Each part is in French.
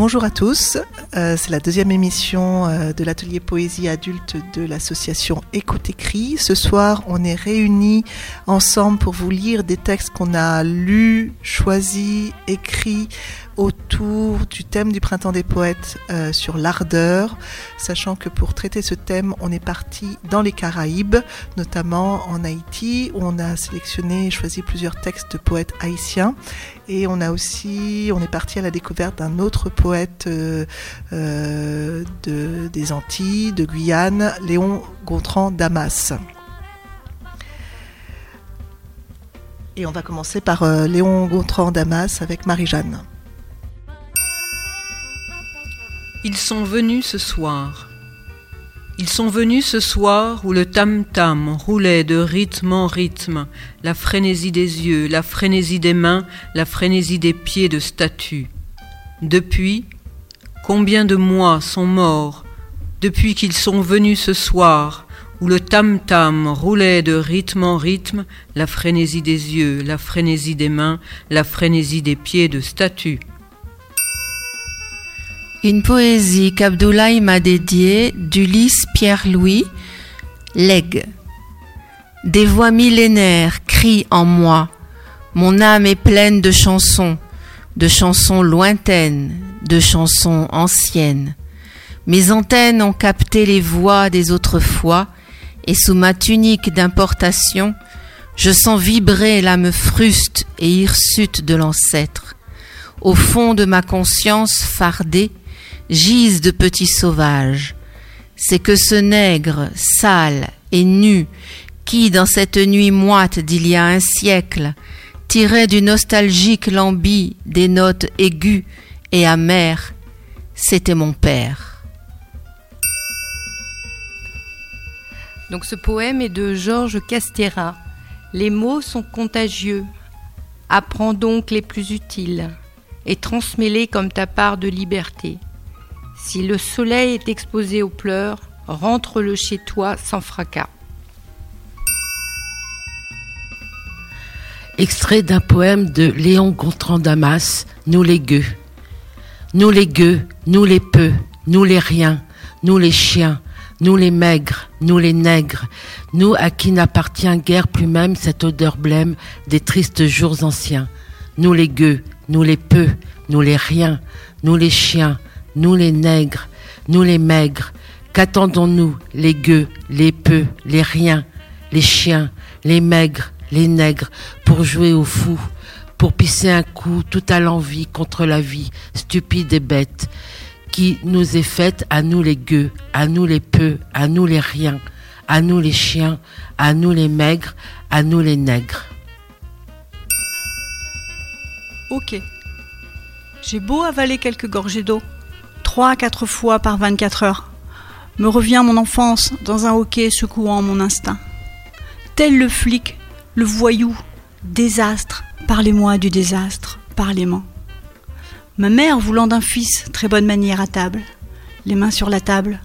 Bonjour à tous, euh, c'est la deuxième émission euh, de l'atelier poésie adulte de l'association Écoute écrit. Ce soir, on est réunis ensemble pour vous lire des textes qu'on a lus, choisis, écrits autour du thème du printemps des poètes euh, sur l'ardeur, sachant que pour traiter ce thème, on est parti dans les Caraïbes, notamment en Haïti, où on a sélectionné et choisi plusieurs textes de poètes haïtiens. Et on a aussi, on est parti à la découverte d'un autre poète euh, euh, de, des Antilles, de Guyane, Léon Gontran Damas. Et on va commencer par Léon Gontran Damas avec Marie-Jeanne. Ils sont venus ce soir. Ils sont venus ce soir où le tam-tam roulait de rythme en rythme, la frénésie des yeux, la frénésie des mains, la frénésie des pieds de statues. Depuis, combien de mois sont morts? Depuis qu'ils sont venus ce soir où le tam-tam roulait de rythme en rythme, la frénésie des yeux, la frénésie des mains, la frénésie des pieds de statues. Une poésie qu'Abdoulaye m'a dédiée d'Ulysse Pierre-Louis, Leg. Des voix millénaires crient en moi. Mon âme est pleine de chansons, de chansons lointaines, de chansons anciennes. Mes antennes ont capté les voix des autres fois, et sous ma tunique d'importation, je sens vibrer l'âme fruste et hirsute de l'ancêtre. Au fond de ma conscience fardée, gisent de petits sauvages. C'est que ce nègre, sale et nu, qui, dans cette nuit moite d'il y a un siècle, tirait du nostalgique lambi des notes aiguës et amères, c'était mon père. Donc ce poème est de Georges Castera. Les mots sont contagieux. Apprends donc les plus utiles et transmets-les comme ta part de liberté. Si le soleil est exposé aux pleurs, rentre-le chez toi sans fracas. Extrait d'un poème de Léon Gontran Damas, Nous les gueux. Nous les gueux, nous les peu, nous les riens, nous les chiens, nous les maigres, nous les nègres, nous à qui n'appartient guère plus même cette odeur blême des tristes jours anciens. Nous les gueux, nous les peu, nous les riens, nous les chiens, nous les nègres, nous les maigres, qu'attendons-nous, les gueux, les peu, les riens, les chiens, les maigres, les nègres, pour jouer au fou, pour pisser un coup tout à l'envie contre la vie, stupide et bête, qui nous est faite à nous les gueux, à nous les peu, à nous les riens, à nous les chiens, à nous les maigres, à nous les nègres. Ok. J'ai beau avaler quelques gorgées d'eau, trois à quatre fois par 24 heures. Me revient mon enfance dans un hoquet secouant mon instinct. Tel le flic, le voyou, désastre, parlez-moi du désastre, parlez-moi. Ma mère voulant d'un fils, très bonne manière à table, les mains sur la table,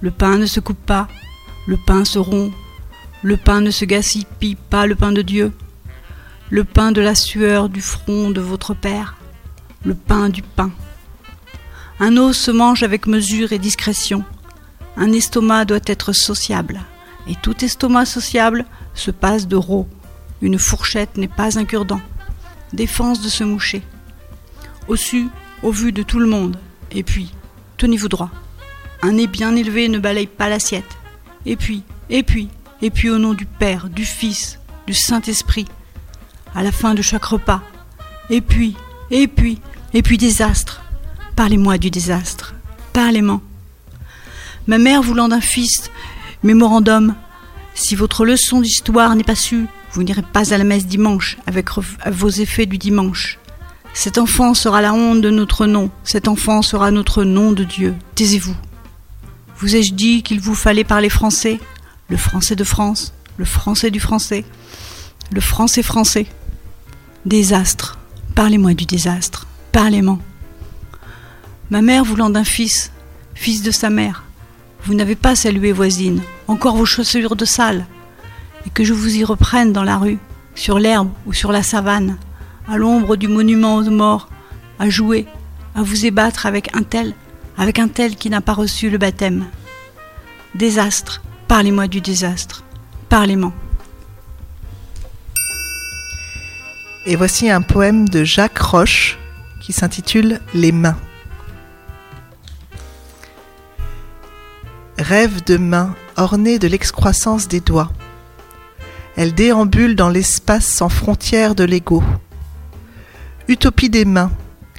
le pain ne se coupe pas, le pain se rompt, le pain ne se gaspille pas, le pain de Dieu, le pain de la sueur du front de votre père, le pain du pain. Un os se mange avec mesure et discrétion. Un estomac doit être sociable. Et tout estomac sociable se passe de rot. Une fourchette n'est pas un cure-dent. Défense de se moucher. Au su, au vu de tout le monde. Et puis, tenez-vous droit. Un nez bien élevé ne balaye pas l'assiette. Et puis, et puis, et puis au nom du Père, du Fils, du Saint-Esprit, à la fin de chaque repas. Et puis, et puis, et puis désastre. Parlez-moi du désastre. Parlez-moi. Ma mère voulant d'un fils, mémorandum. Si votre leçon d'histoire n'est pas sue, vous n'irez pas à la messe dimanche avec vos effets du dimanche. Cet enfant sera la honte de notre nom. Cet enfant sera notre nom de Dieu. Taisez-vous. Vous ai-je dit qu'il vous fallait parler français? Le français de France, le français du français, le français français. Désastre. Parlez-moi du désastre. Parlez-moi. Ma mère voulant d'un fils, fils de sa mère, vous n'avez pas salué voisine, encore vos chaussures de salle, et que je vous y reprenne dans la rue, sur l'herbe ou sur la savane, à l'ombre du monument aux morts, à jouer, à vous ébattre avec un tel, avec un tel qui n'a pas reçu le baptême. Désastre, parlez-moi du désastre, parlez-moi. Et voici un poème de Jacques Roche qui s'intitule Les mains. Rêve de mains ornées de l'excroissance des doigts. Elles déambulent dans l'espace sans frontières de l'ego. Utopie des mains,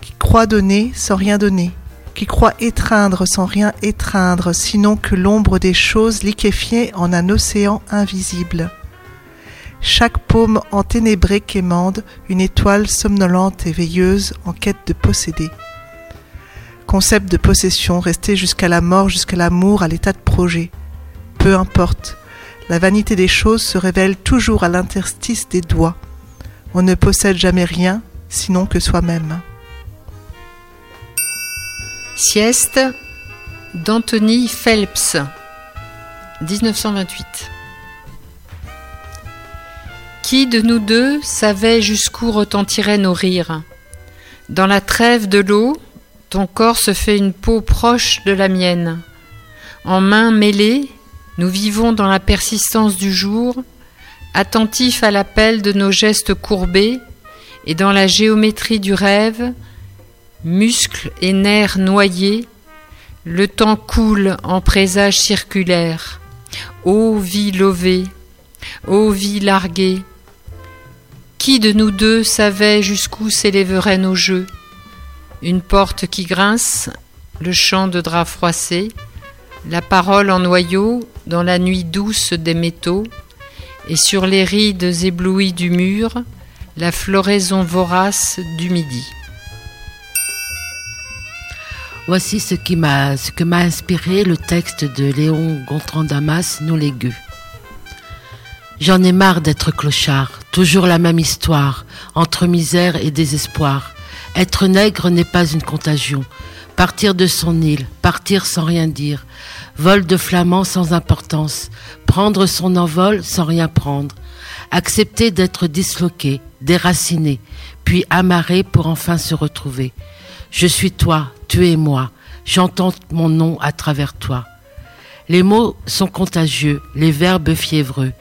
qui croient donner sans rien donner, qui croient étreindre sans rien étreindre, sinon que l'ombre des choses liquéfiées en un océan invisible. Chaque paume enténébrée quémande, une étoile somnolente et veilleuse en quête de posséder concept de possession, rester jusqu'à la mort, jusqu'à l'amour, à l'état de projet. Peu importe, la vanité des choses se révèle toujours à l'interstice des doigts. On ne possède jamais rien, sinon que soi-même. Sieste d'Anthony Phelps, 1928. Qui de nous deux savait jusqu'où retentiraient nos rires? Dans la trêve de l'eau, ton corps se fait une peau proche de la mienne. En mains mêlées, nous vivons dans la persistance du jour, attentifs à l'appel de nos gestes courbés, et dans la géométrie du rêve, muscles et nerfs noyés, le temps coule en présage circulaire. Ô vie lovée, ô vie larguée, qui de nous deux savait jusqu'où s'élèveraient nos jeux? Une porte qui grince, le chant de draps froissés, la parole en noyau dans la nuit douce des métaux, et sur les rides éblouies du mur, la floraison vorace du midi. Voici ce, qui m'a, ce que m'a inspiré le texte de Léon Gontran Damas, Nous les gueux. J'en ai marre d'être clochard, toujours la même histoire, entre misère et désespoir. Être nègre n'est pas une contagion. Partir de son île, partir sans rien dire, vol de flamand sans importance, prendre son envol sans rien prendre, accepter d'être disloqué, déraciné, puis amarré pour enfin se retrouver. Je suis toi, tu es moi, j'entends mon nom à travers toi. Les mots sont contagieux, les verbes fiévreux.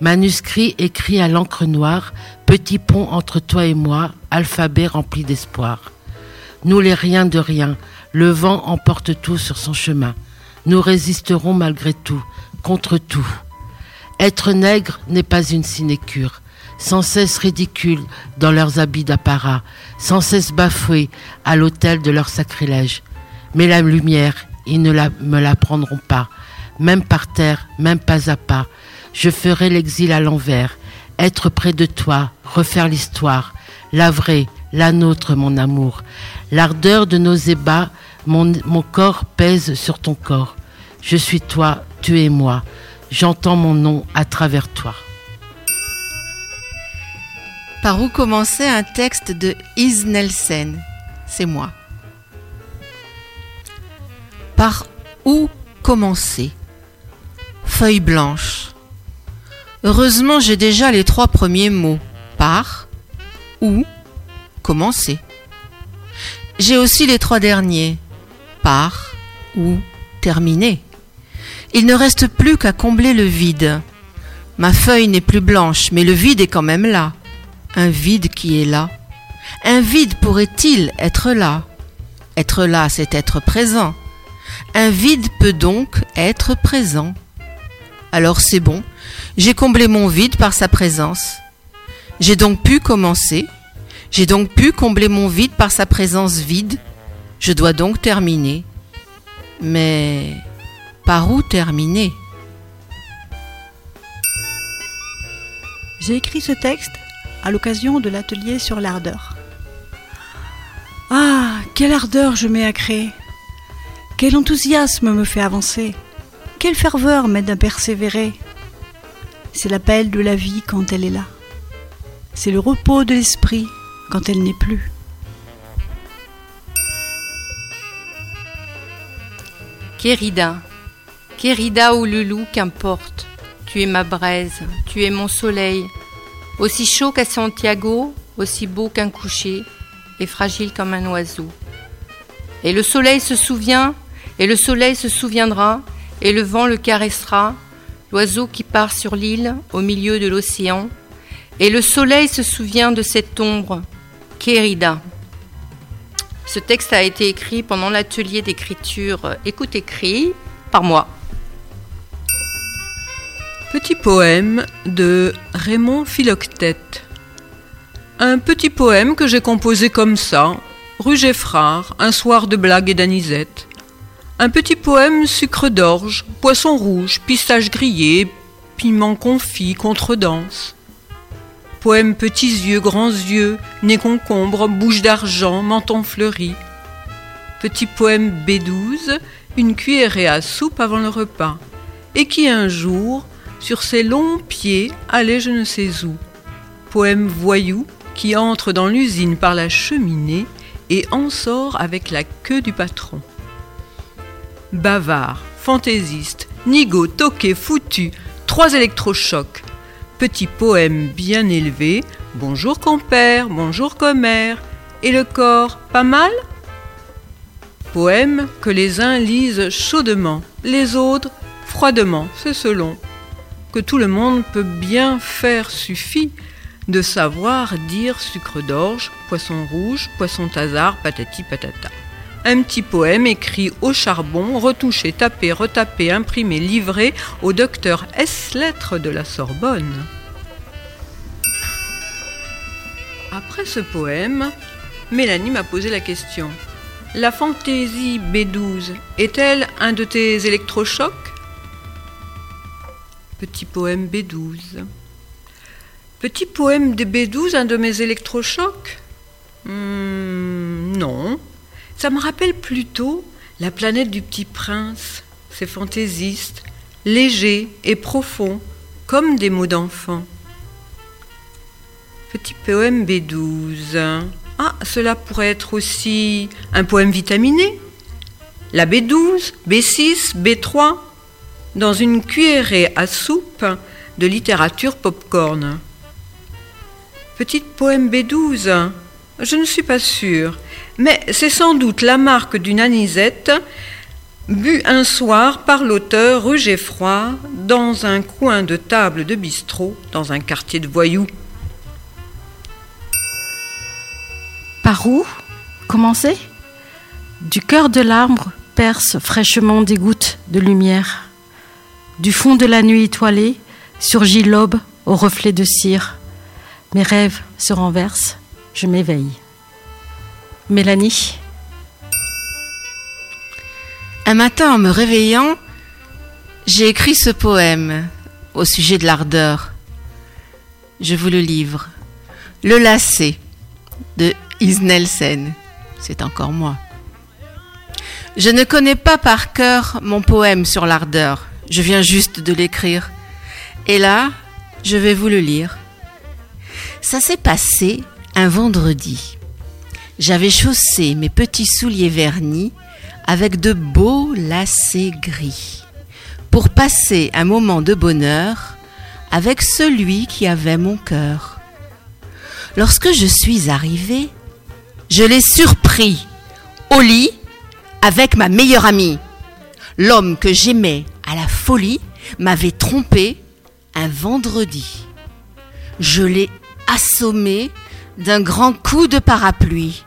Manuscrit écrit à l'encre noire, petit pont entre toi et moi, alphabet rempli d'espoir. Nous les riens de rien, le vent emporte tout sur son chemin. Nous résisterons malgré tout, contre tout. Être nègre n'est pas une sinécure, sans cesse ridicule dans leurs habits d'apparat, sans cesse bafoués à l'autel de leur sacrilège. Mais la lumière, ils ne me la prendront pas, même par terre, même pas à pas. Je ferai l'exil à l'envers, être près de toi, refaire l'histoire, la vraie, la nôtre, mon amour. L'ardeur de nos ébats, mon, corps pèse sur ton corps. Je suis toi, tu es moi. J'entends mon nom à travers toi. Par où commençait un texte de Is Nelson? C'est moi. Par où commencer? Feuille blanche. Heureusement, j'ai déjà les trois premiers mots. Par, où, commencer. J'ai aussi les trois derniers. Par, où, terminer. Il ne reste plus qu'à combler le vide. Ma feuille n'est plus blanche, mais le vide est quand même là. Un vide qui est là. Un vide pourrait-il être là? Être là, c'est être présent. Un vide peut donc être présent. Alors c'est bon, j'ai comblé mon vide par sa présence. J'ai donc pu commencer, j'ai donc pu combler mon vide par sa présence vide. Je dois donc terminer. Mais par où terminer? J'ai écrit ce texte à l'occasion de l'atelier sur l'ardeur. Ah, quelle ardeur je mets à créer Quel enthousiasme me fait avancer Quelle ferveur m'aide à persévérer C'est l'appel de la vie quand elle est là. C'est le repos de l'esprit quand elle n'est plus. Kérida, Kérida ou Loulou, qu'importe. Tu es ma braise, tu es mon soleil, aussi chaud qu'à Santiago, aussi beau qu'un coucher, et fragile comme un oiseau. Et le soleil se souvient, et le soleil se souviendra, et le vent le caressera, l'oiseau qui part sur l'île au milieu de l'océan, et le soleil se souvient de cette ombre, Kérida. Ce texte a été écrit pendant l'atelier d'écriture Écoute écrit par moi. Petit poème de Raymond Philoctète. Un petit poème que j'ai composé comme ça, rue Geffrard, un soir de blague et d'anisette. Un petit poème sucre d'orge, poisson rouge, pistache grillé, piment confit, contredanse. Poème petits yeux, grands yeux, nez concombre, bouche d'argent, menton fleuri. Petit poème B12, une cuillerée à soupe avant le repas, et qui un jour, sur ses longs pieds, allait je ne sais où. Poème voyou qui entre dans l'usine par la cheminée et en sort avec la queue du patron. Bavard, fantaisiste, nigo, toqué, foutu, trois électrochocs. Petit poème bien élevé, bonjour compère, bonjour commère, et le corps, pas mal? Poème que les uns lisent chaudement, les autres froidement, c'est selon que tout le monde peut bien faire suffit de savoir dire sucre d'orge, poisson rouge, poisson tazar, patati patata. Un petit poème écrit au charbon, retouché, tapé, retapé, imprimé, livré au docteur S. Lettres de la Sorbonne. Après ce poème, Mélanie m'a posé la question. La fantaisie B12 est-elle un de tes électrochocs? Petit poème B12. Petit poème de B12, un de mes électrochocs? Hmm, Non. Ça me rappelle plutôt la planète du petit prince. C'est fantaisiste, léger et profond, comme des mots d'enfant. Petit poème B12. Ah, cela pourrait être aussi un poème vitaminé. La B12, B6, B3, dans une cuillerée à soupe de littérature popcorn. Petit poème B12 Je ne suis pas sûre, mais c'est sans doute la marque d'une anisette bu un soir par l'auteur rue Geffroy dans un coin de table de bistrot dans un quartier de voyous. Par où commencer? Du cœur de l'arbre percent fraîchement des gouttes de lumière. Du fond de la nuit étoilée surgit l'aube au reflet de cire. Mes rêves se renversent, je m'éveille. Mélanie Un matin, en me réveillant, j'ai écrit ce poème au sujet de l'ardeur. Je vous le livre. Le lacet de Isnelsen. C'est encore moi. Je ne connais pas par cœur mon poème sur l'ardeur. Je viens juste de l'écrire. Et là, je vais vous le lire. Ça s'est passé un vendredi. J'avais chaussé mes petits souliers vernis avec de beaux lacets gris pour passer un moment de bonheur avec celui qui avait mon cœur. Lorsque je suis arrivée, je l'ai surpris au lit avec ma meilleure amie. L'homme que j'aimais à la folie m'avait trompé un vendredi. Je l'ai assommé d'un grand coup de parapluie,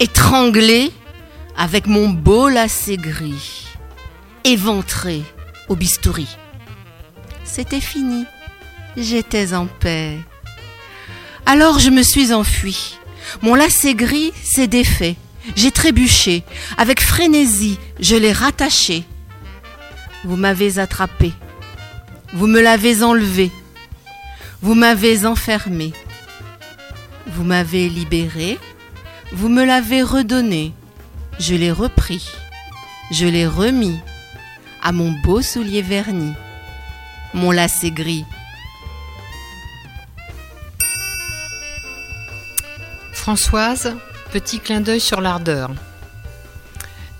étranglé avec mon beau lacet gris, éventré au bistouri. C'était fini, j'étais en paix. Alors je me suis enfuie. Mon lacet gris s'est défait. J'ai trébuché. Avec frénésie, je l'ai rattaché. Vous m'avez attrapé. Vous me l'avez enlevé. Vous m'avez enfermé. Vous m'avez libéré. Vous me l'avez redonné. Je l'ai repris. Je l'ai remis à mon beau soulier verni. Mon lacet gris. Françoise, petit clin d'œil sur l'ardeur.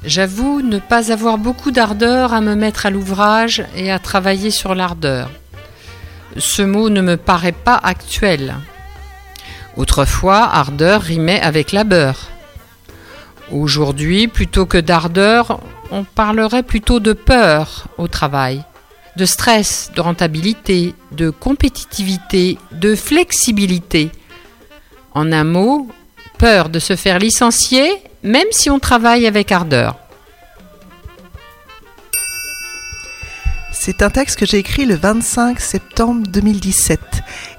J'avoue ne pas avoir beaucoup d'ardeur à me mettre à l'ouvrage et à travailler sur l'ardeur. Ce mot ne me paraît pas actuel. Autrefois, ardeur rimait avec labeur. Aujourd'hui, plutôt que d'ardeur, on parlerait plutôt de peur au travail, de stress, de rentabilité, de compétitivité, de flexibilité. En un mot, peur de se faire licencier même si on travaille avec ardeur. C'est un texte que j'ai écrit le 25 septembre 2017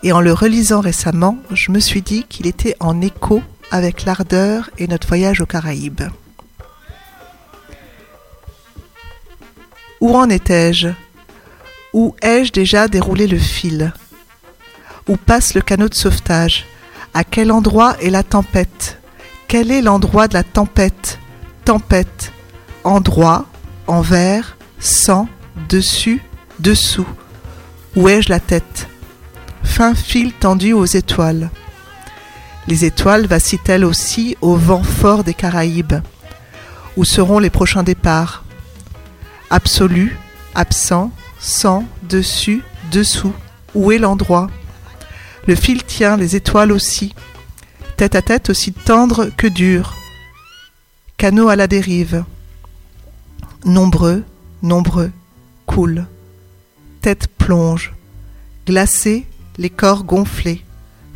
et en le relisant récemment, je me suis dit qu'il était en écho avec l'ardeur et notre voyage aux Caraïbes. Où en étais-je? Où ai-je déjà déroulé le fil? Où passe le canot de sauvetage? À quel endroit est la tempête? Quel est l'endroit de la tempête? Tempête, endroit, envers, sans, dessus, dessous. Où ai-je la tête? Fin fil tendu aux étoiles. Les étoiles vacillent-elles aussi au vent fort des Caraïbes? Où seront les prochains départs? Absolu, absent, sans, dessus, dessous. Où est l'endroit? Le fil tient les étoiles aussi. Tête à tête aussi tendre que dur. Canot à la dérive. Nombreux, nombreux coule. Tête plonge. Glacés, les corps gonflés.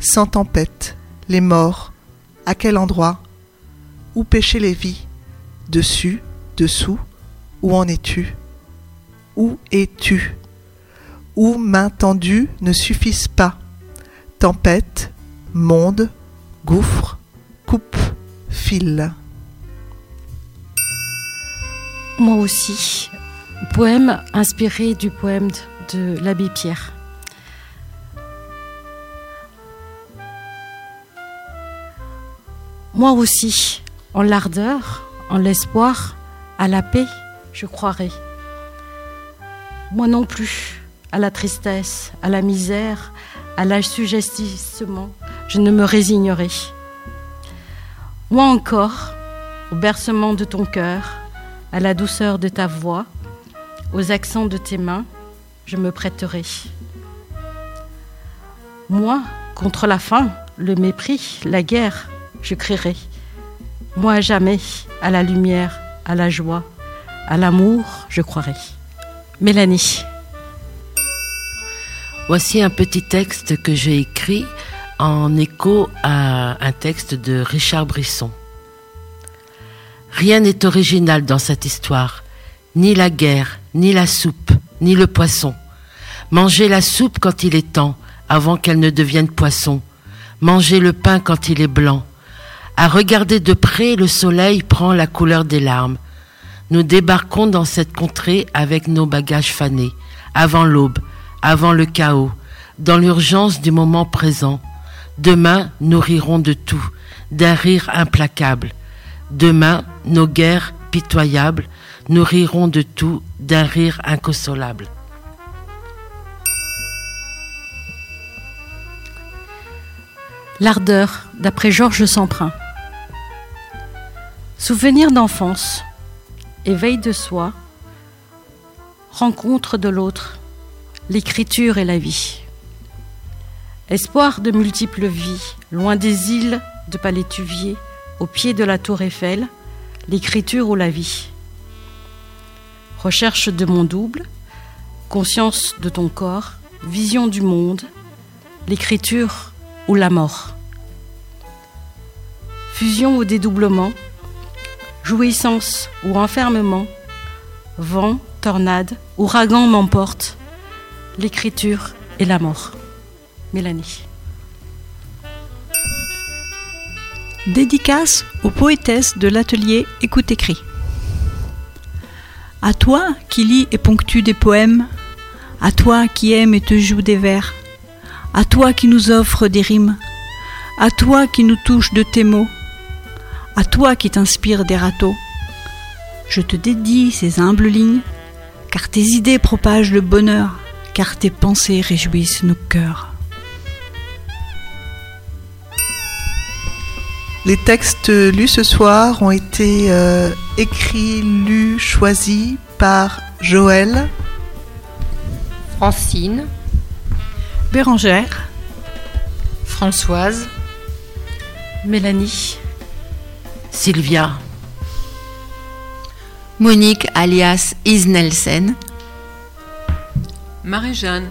Sans tempête, les morts. À quel endroit? Où pêcher les vies? Dessus, dessous Où en es-tu? Où es-tu? Où main tendue ne suffisent pas? Tempête, monde, gouffre, coupe, fil. Moi aussi, Poème inspiré du poème de, l'abbé Pierre. Moi aussi, en l'ardeur, en l'espoir, à la paix, je croirai. Moi non plus, à la tristesse, à la misère, à l'assujettissement, je ne me résignerai. Moi encore, au bercement de ton cœur, à la douceur de ta voix, aux accents de tes mains, je me prêterai. Moi, contre la faim, le mépris, la guerre, je crierai. Moi jamais, à la lumière, à la joie, à l'amour, je croirai. Mélanie. Voici un petit texte que j'ai écrit en écho à un texte de Richard Brisson. Rien n'est original dans cette histoire ni la guerre, ni la soupe, ni le poisson. Mangez la soupe quand il est temps, avant qu'elle ne devienne poisson. Mangez le pain quand il est blanc. À regarder de près, le soleil prend la couleur des larmes. Nous débarquons dans cette contrée avec nos bagages fanés, avant l'aube, avant le chaos, dans l'urgence du moment présent. Demain, nous rirons de tout, d'un rire implacable. Demain, nos guerres pitoyables nous rirons de tout d'un rire inconsolable. L'ardeur, d'après Georges Semprin. Souvenir d'enfance, éveil de soi, rencontre de l'autre, l'écriture et la vie. Espoir de multiples vies, loin des îles de Palétuvier, au pied de la tour Eiffel, l'écriture ou la vie recherche de mon double, conscience de ton corps, vision du monde, l'écriture ou la mort. Fusion ou dédoublement, jouissance ou enfermement, vent, tornade, ouragan m'emporte, l'écriture et la mort. Mélanie. Dédicace aux poétesses de l'atelier Écoute-écrit. À toi qui lis et ponctue des poèmes, à toi qui aimes et te joue des vers, à toi qui nous offre des rimes, à toi qui nous touche de tes mots, à toi qui t'inspire des râteaux, je te dédie ces humbles lignes, car tes idées propagent le bonheur, car tes pensées réjouissent nos cœurs. Les textes lus ce soir ont été euh, écrits, lus, choisis par Joël, Francine, Bérangère, Françoise, Mélanie, Sylvia, Monique alias Isnelsen, Marie-Jeanne,